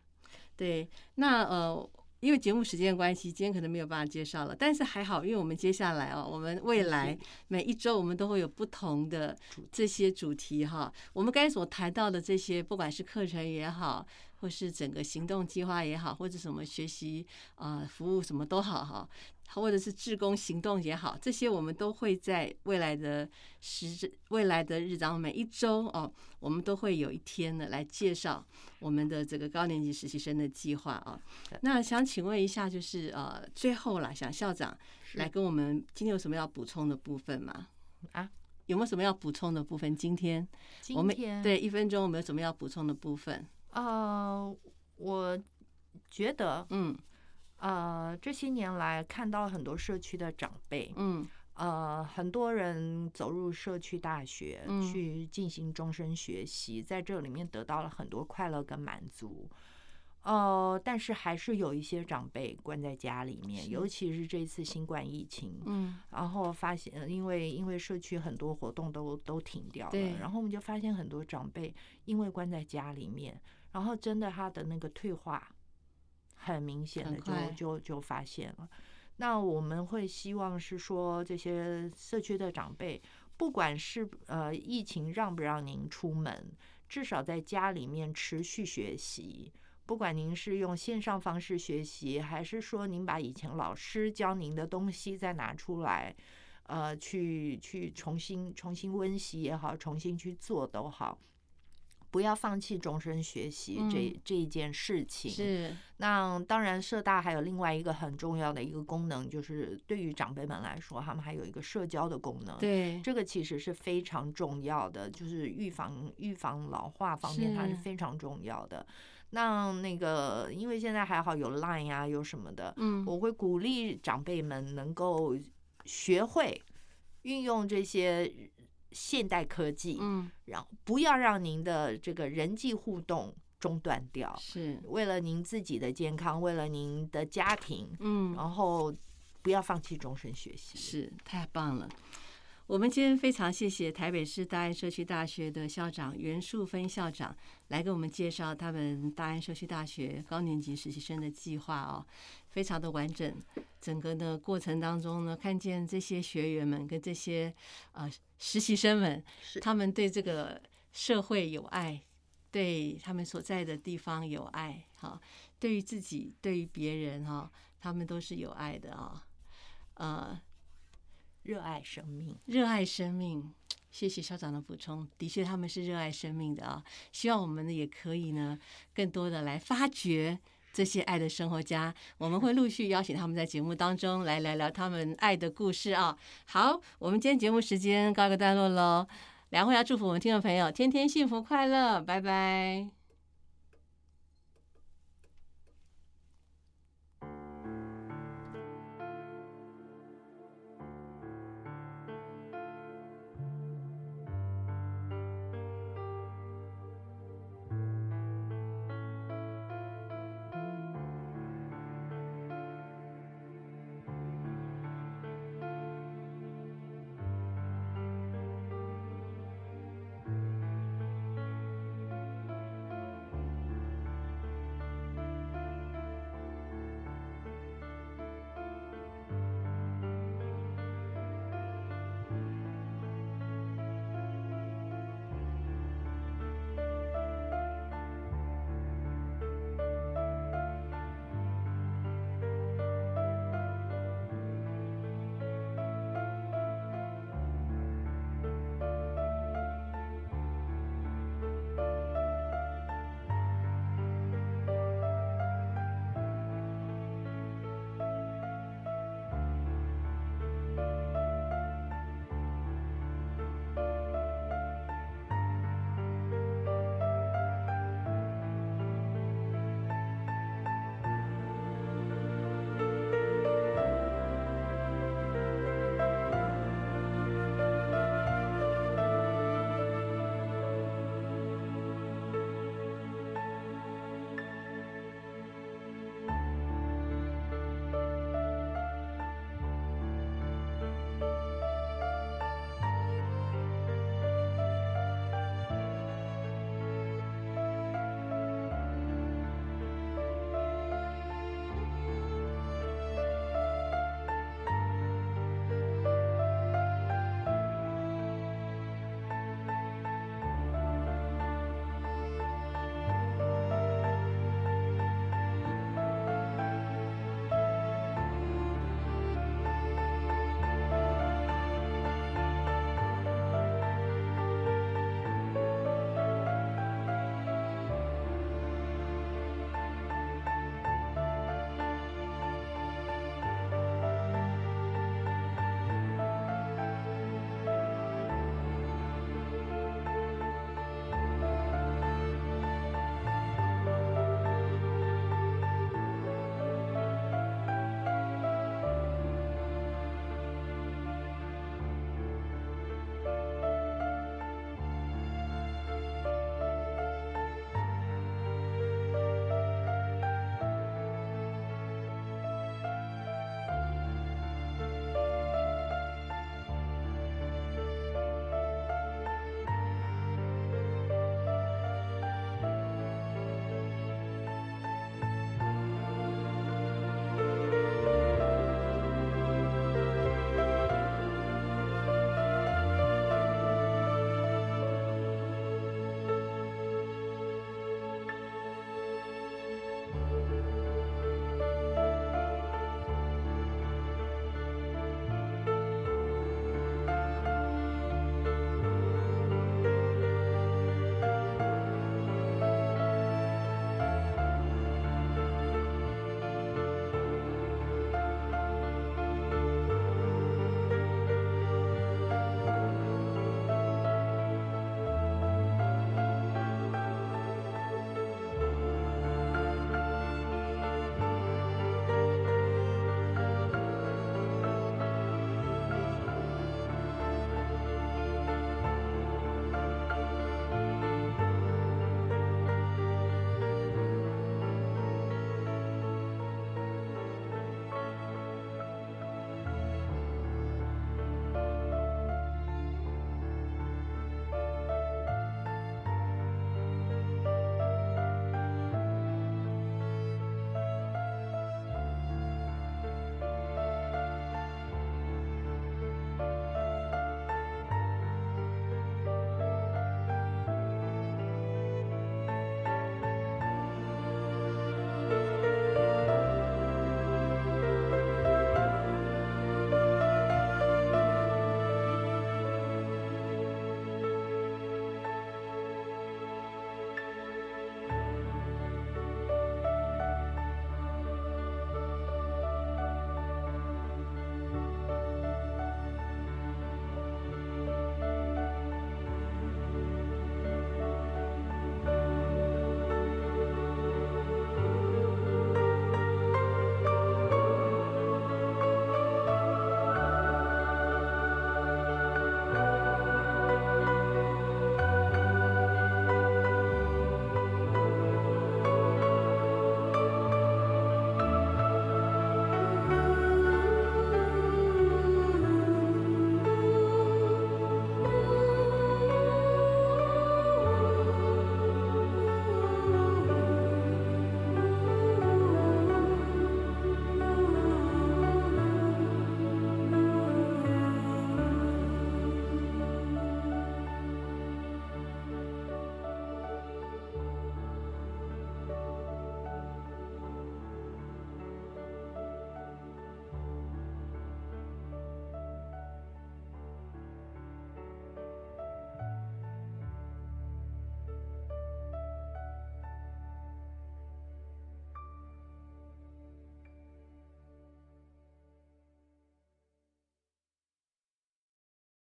对。那呃，因为节目时间关系，今天可能没有办法介绍了。但是还好，因为我们接下来哦，我们未来每一周我们都会有不同的这些主题哈。我们刚才所谈到的这些，不管是课程也好，或是整个行动计划也好，或者什么学习啊服务什么都好哈。或者是志工行动也好，这些我们都会在未来的时未来的日子，每一周哦，我们都会有一天呢来介绍我们的这个高年级实习生的计划啊。那想请问一下，就是呃，最后啦，想校长来跟我们今天有什么要补充的部分吗？啊，有没有什么要补充的部分？今天我们对一分钟，我们有什么要补充的部分？呃，我觉得嗯。呃，这些年来看到很多社区的长辈，嗯，呃，很多人走入社区大学去进行终身学习，在这里面得到了很多快乐跟满足。呃，但是还是有一些长辈关在家里面，尤其是这次新冠疫情，嗯，然后发现因为因为社区很多活动都都停掉了，然后我们就发现很多长辈因为关在家里面，然后真的他的那个退化。很明显的就就就发现了，那我们会希望是说这些社区的长辈，不管是呃疫情让不让您出门，至少在家里面持续学习，不管您是用线上方式学习，还是说您把以前老师教您的东西再拿出来，呃，去去重新重新温习也好，重新去做都好。不要放弃终身学习这这一件事情。是，那当然，社大还有另外一个很重要的一个功能，就是对于长辈们来说，他们还有一个社交的功能。对，这个其实是非常重要的，就是预防预防老化方面，它是非常重要的。那那个，因为现在还好有 Line 呀，有什么的，嗯，我会鼓励长辈们能够学会运用这些。现代科技，嗯，然后不要让您的这个人际互动中断掉，是。为了您自己的健康，为了您的家庭，嗯，然后不要放弃终身学习，是太棒了。我们今天非常谢谢台北市大安社区大学的校长袁树芬校长来给我们介绍他们大安社区大学高年级实习生的计划哦，非常的完整。整个的过程当中呢，看见这些学员们跟这些呃实习生们，他们对这个社会有爱，对他们所在的地方有爱，哈，对于自己，对于别人，哈，他们都是有爱的啊，呃。热爱生命，热爱生命。谢谢校长的补充，的确他们是热爱生命的啊。希望我们呢也可以呢，更多的来发掘这些爱的生活家。我们会陆续邀请他们在节目当中来聊聊他们爱的故事啊。好，我们今天节目时间告一个段落喽。梁慧要祝福我们听众朋友天天幸福快乐，拜拜。